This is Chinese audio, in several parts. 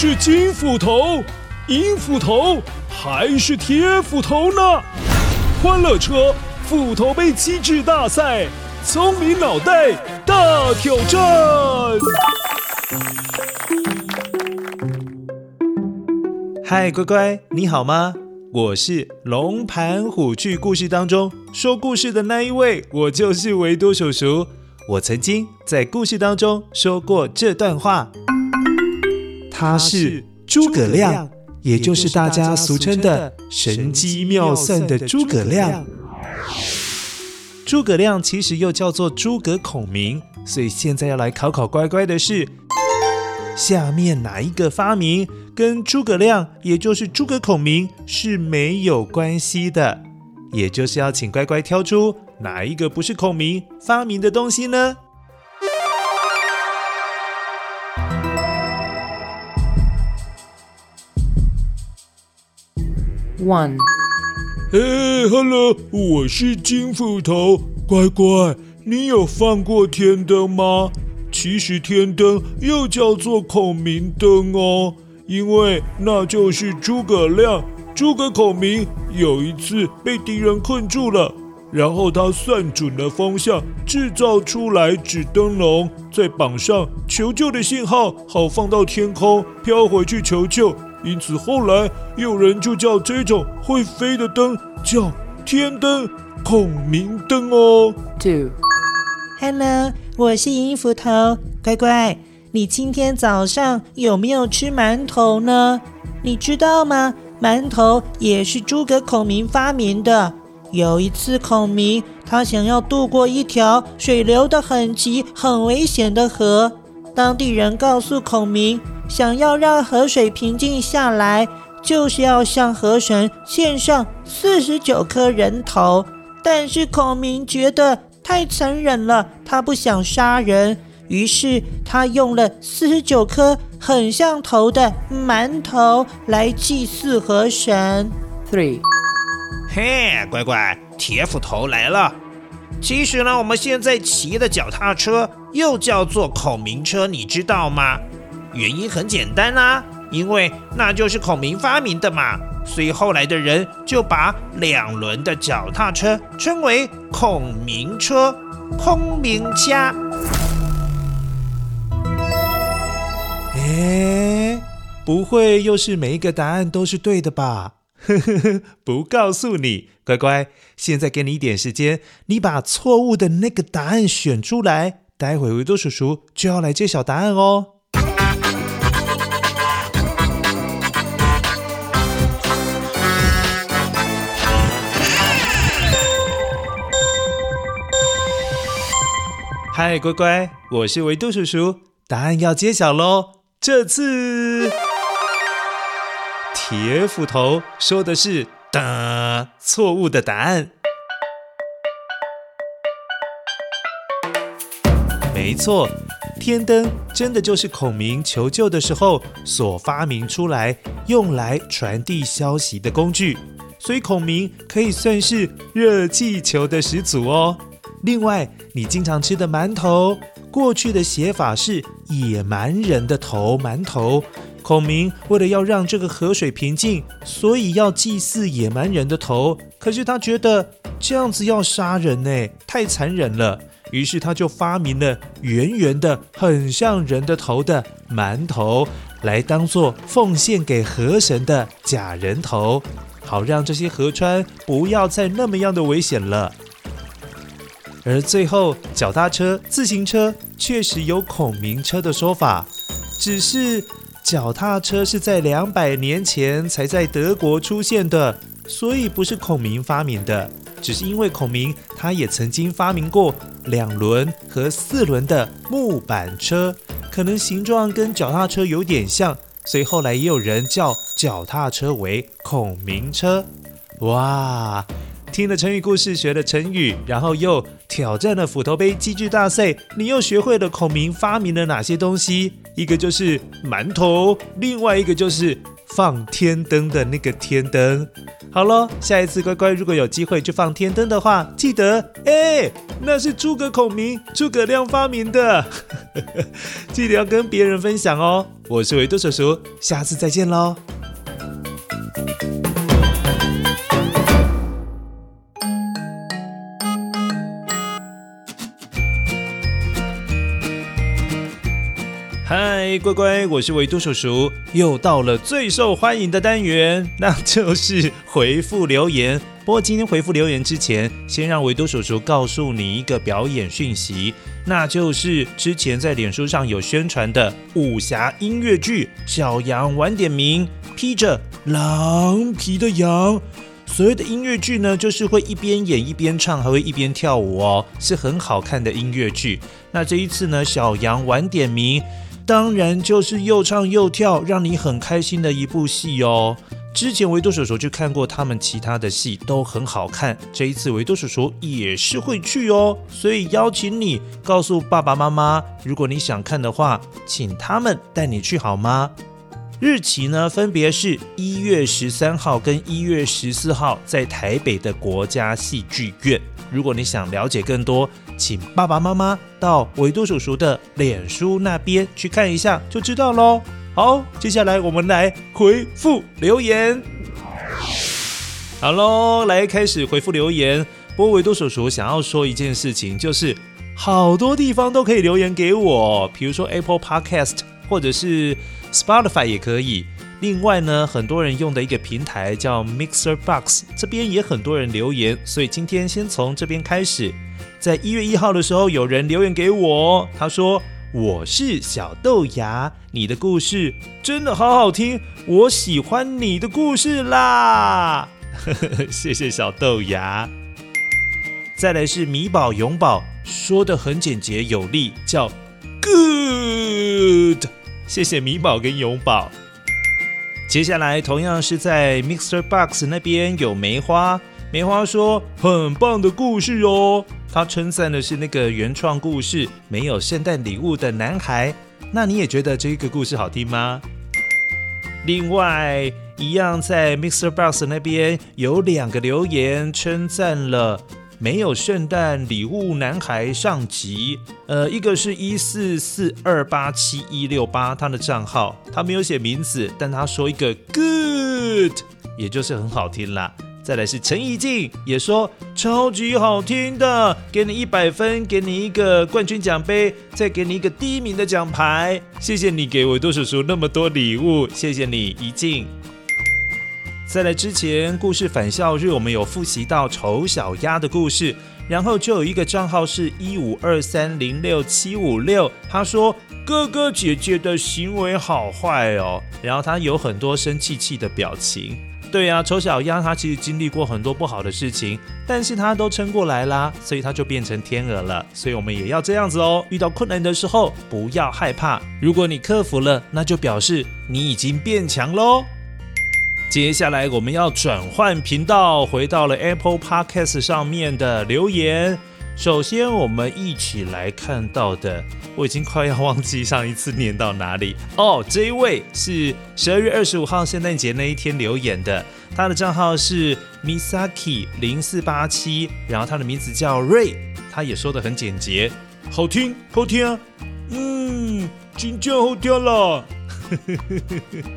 是金斧头、银斧头还是铁斧头呢？欢乐车斧头杯机智大赛，聪明脑袋大挑战！嗨，乖乖，你好吗？我是龙盘虎踞故事当中说故事的那一位，我就是维多叔叔。我曾经在故事当中说过这段话，他是诸葛亮，也就是大家俗称的神机妙算的诸葛亮。诸葛亮其实又叫做诸葛孔明，所以现在要来考考乖乖的是，下面哪一个发明跟诸葛亮，也就是诸葛孔明是没有关系的？也就是要请乖乖挑出。哪一个不是孔明发明的东西呢？One，嘿，Hello，我是金斧头，乖乖，你有放过天灯吗？其实天灯又叫做孔明灯哦，因为那就是诸葛亮、诸葛孔明有一次被敌人困住了。然后他算准了方向，制造出来纸灯笼，再绑上求救的信号，好放到天空飘回去求救。因此后来有人就叫这种会飞的灯叫天灯、孔明灯哦。Two，Hello，我是银斧头，乖乖，你今天早上有没有吃馒头呢？你知道吗？馒头也是诸葛孔明发明的。有一次，孔明他想要渡过一条水流的很急、很危险的河。当地人告诉孔明，想要让河水平静下来，就是要向河神献上四十九颗人头。但是孔明觉得太残忍了，他不想杀人，于是他用了四十九颗很像头的馒头来祭祀河神。Three。嘿，乖乖，铁斧头来了。其实呢，我们现在骑的脚踏车又叫做孔明车，你知道吗？原因很简单啊，因为那就是孔明发明的嘛。所以后来的人就把两轮的脚踏车称为孔明车、孔明车。哎，不会又是每一个答案都是对的吧？呵呵呵，不告诉你，乖乖。现在给你一点时间，你把错误的那个答案选出来。待会维多叔叔就要来揭晓答案哦。嗨，乖乖，我是维度叔叔，答案要揭晓喽。这次。铁斧头说的是的错误的答案。没错，天灯真的就是孔明求救的时候所发明出来，用来传递消息的工具。所以孔明可以算是热气球的始祖哦。另外，你经常吃的馒头，过去的写法是野蛮人的头，馒头。孔明为了要让这个河水平静，所以要祭祀野蛮人的头。可是他觉得这样子要杀人呢，太残忍了。于是他就发明了圆圆的、很像人的头的馒头，来当做奉献给河神的假人头，好让这些河川不要再那么样的危险了。而最后，脚踏车、自行车确实有孔明车的说法，只是。脚踏车是在两百年前才在德国出现的，所以不是孔明发明的。只是因为孔明他也曾经发明过两轮和四轮的木板车，可能形状跟脚踏车有点像，所以后来也有人叫脚踏车为孔明车。哇！听了成语故事，学了成语，然后又挑战了斧头杯机智大赛，你又学会了孔明发明了哪些东西？一个就是馒头，另外一个就是放天灯的那个天灯。好了，下一次乖乖如果有机会去放天灯的话，记得哎，那是诸葛孔明、诸葛亮发明的，记得要跟别人分享哦。我是维多叔叔，下次再见喽。嗨，乖乖，我是维多叔叔，又到了最受欢迎的单元，那就是回复留言。不过今天回复留言之前，先让维多叔叔告诉你一个表演讯息，那就是之前在脸书上有宣传的武侠音乐剧《小羊晚点名》，披着狼皮的羊。所谓的音乐剧呢，就是会一边演一边唱，还会一边跳舞哦，是很好看的音乐剧。那这一次呢，《小羊晚点名》。当然就是又唱又跳，让你很开心的一部戏哦。之前维多叔叔去看过他们其他的戏，都很好看。这一次维多叔叔也是会去哦，所以邀请你告诉爸爸妈妈，如果你想看的话，请他们带你去好吗？日期呢，分别是一月十三号跟一月十四号，在台北的国家戏剧院。如果你想了解更多，请爸爸妈妈到维多叔叔的脸书那边去看一下，就知道喽。好，接下来我们来回复留言。好喽，来开始回复留言。不过维多叔叔想要说一件事情，就是好多地方都可以留言给我，比如说 Apple Podcast 或者是 Spotify 也可以。另外呢，很多人用的一个平台叫 Mixer Box，这边也很多人留言，所以今天先从这边开始。在一月一号的时候，有人留言给我，他说：“我是小豆芽，你的故事真的好好听，我喜欢你的故事啦。”谢谢小豆芽。再来是米宝永宝，说的很简洁有力，叫 Good。谢谢米宝跟永宝。接下来同样是在 Mixer Box 那边有梅花，梅花说很棒的故事哦，他称赞的是那个原创故事《没有圣诞礼物的男孩》，那你也觉得这个故事好听吗？另外一样在 Mixer Box 那边有两个留言称赞了。没有圣诞礼物男孩上集，呃，一个是一四四二八七一六八，他的账号他没有写名字，但他说一个 good，也就是很好听啦。再来是陈怡静，也说超级好听的，给你一百分，给你一个冠军奖杯，再给你一个第一名的奖牌。谢谢你给维多叔叔那么多礼物，谢谢你，怡静。再来之前，故事返校日，我们有复习到丑小鸭的故事，然后就有一个账号是一五二三零六七五六，他说哥哥姐姐的行为好坏哦，然后他有很多生气气的表情。对呀、啊，丑小鸭它其实经历过很多不好的事情，但是它都撑过来啦，所以它就变成天鹅了。所以我们也要这样子哦，遇到困难的时候不要害怕，如果你克服了，那就表示你已经变强喽。接下来我们要转换频道，回到了 Apple Podcast 上面的留言。首先，我们一起来看到的，我已经快要忘记上一次念到哪里哦。这一位是十二月二十五号圣诞节那一天留言的，他的账号是 Misaki 零四八七，然后他的名字叫 Ray，他也说的很简洁，好听，好听啊，嗯，真正好听啦。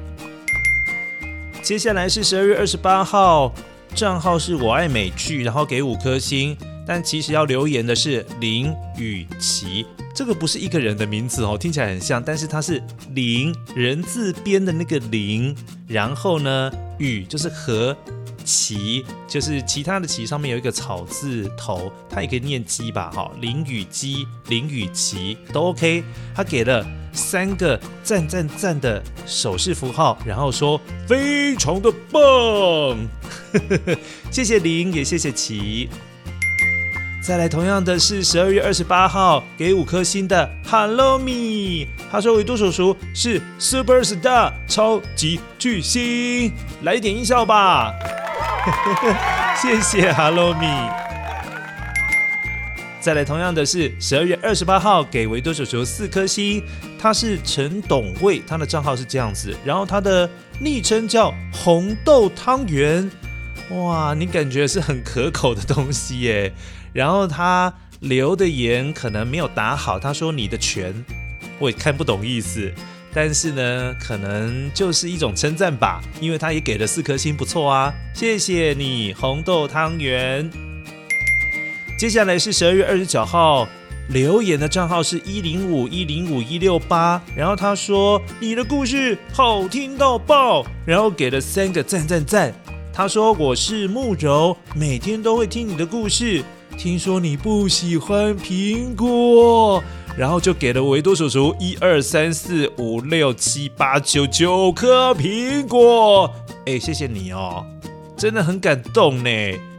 接下来是十二月二十八号，账号是我爱美剧，然后给五颗星。但其实要留言的是林雨琪，这个不是一个人的名字哦，听起来很像，但是它是林人字边的那个林，然后呢雨就是和琪，就是其他的琪上面有一个草字头，它也可以念鸡吧？哈，林雨鸡、林雨琪都 OK。他给了。三个赞赞赞的手势符号，然后说非常的棒，谢谢林，也谢谢琪。再来，同样的是十二月二十八号给五颗星的 Hello Me，他说维多叔叔是 Super Star 超级巨星，来一点音效吧，谢谢 Hello Me。再来，同样的是十二月二十八号给维多叔叔四颗星，他是陈董卫，他的账号是这样子，然后他的昵称叫红豆汤圆，哇，你感觉是很可口的东西耶。然后他留的言可能没有打好，他说你的拳，我也看不懂意思。但是呢，可能就是一种称赞吧，因为他也给了四颗星，不错啊，谢谢你，红豆汤圆。接下来是十二月二十九号留言的账号是一零五一零五一六八，然后他说你的故事好听到爆，然后给了三个赞赞赞。他说我是慕柔，每天都会听你的故事，听说你不喜欢苹果。然后就给了维多叔叔一二三四五六七八九九颗苹果，哎，谢谢你哦，真的很感动呢。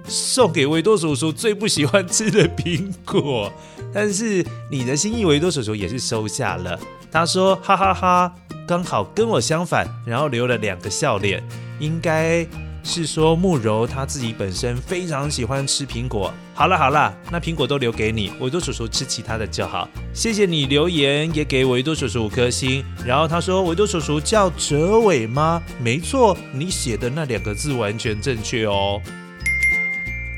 送给维多叔叔最不喜欢吃的苹果，但是你的心意维多叔叔也是收下了。他说哈哈哈哈，刚好跟我相反，然后留了两个笑脸，应该。是说慕柔他自己本身非常喜欢吃苹果。好了好了，那苹果都留给你，维多叔叔吃其他的就好。谢谢你留言，也给维多叔叔五颗星。然后他说维多叔叔叫哲伟吗？没错，你写的那两个字完全正确哦。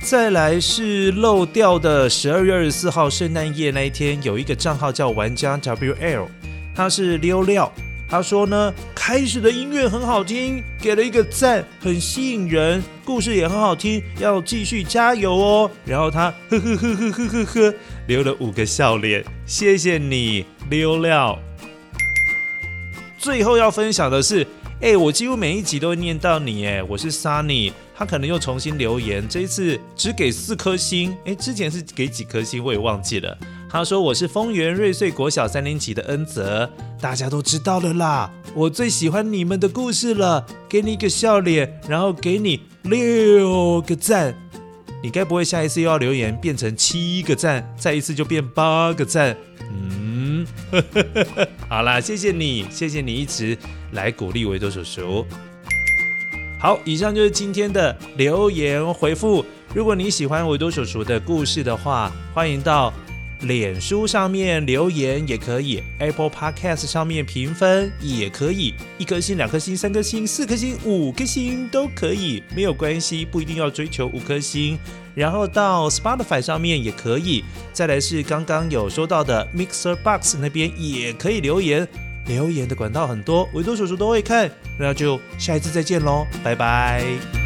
再来是漏掉的十二月二十四号圣诞夜那一天，有一个账号叫玩家 WL，他是溜料。他说呢，开始的音乐很好听，给了一个赞，很吸引人，故事也很好听，要继续加油哦。然后他呵呵呵呵呵呵呵，留了五个笑脸，谢谢你，溜料。最后要分享的是，哎，我几乎每一集都会念到你，哎，我是 Sunny。他可能又重新留言，这一次只给四颗星。诶，之前是给几颗星，我也忘记了。他说我是丰原瑞穗国小三年级的恩泽，大家都知道了啦。我最喜欢你们的故事了，给你一个笑脸，然后给你六个赞。你该不会下一次又要留言变成七个赞，再一次就变八个赞？嗯，好啦，谢谢你，谢谢你一直来鼓励维多叔叔。好，以上就是今天的留言回复。如果你喜欢维多叔叔的故事的话，欢迎到脸书上面留言，也可以 Apple Podcast 上面评分，也可以一颗星、两颗星、三颗星、四颗星、五颗星都可以，没有关系，不一定要追求五颗星。然后到 Spotify 上面也可以，再来是刚刚有说到的 Mixer Box 那边也可以留言。留言的管道很多，维多叔叔都会看，那就下一次再见喽，拜拜。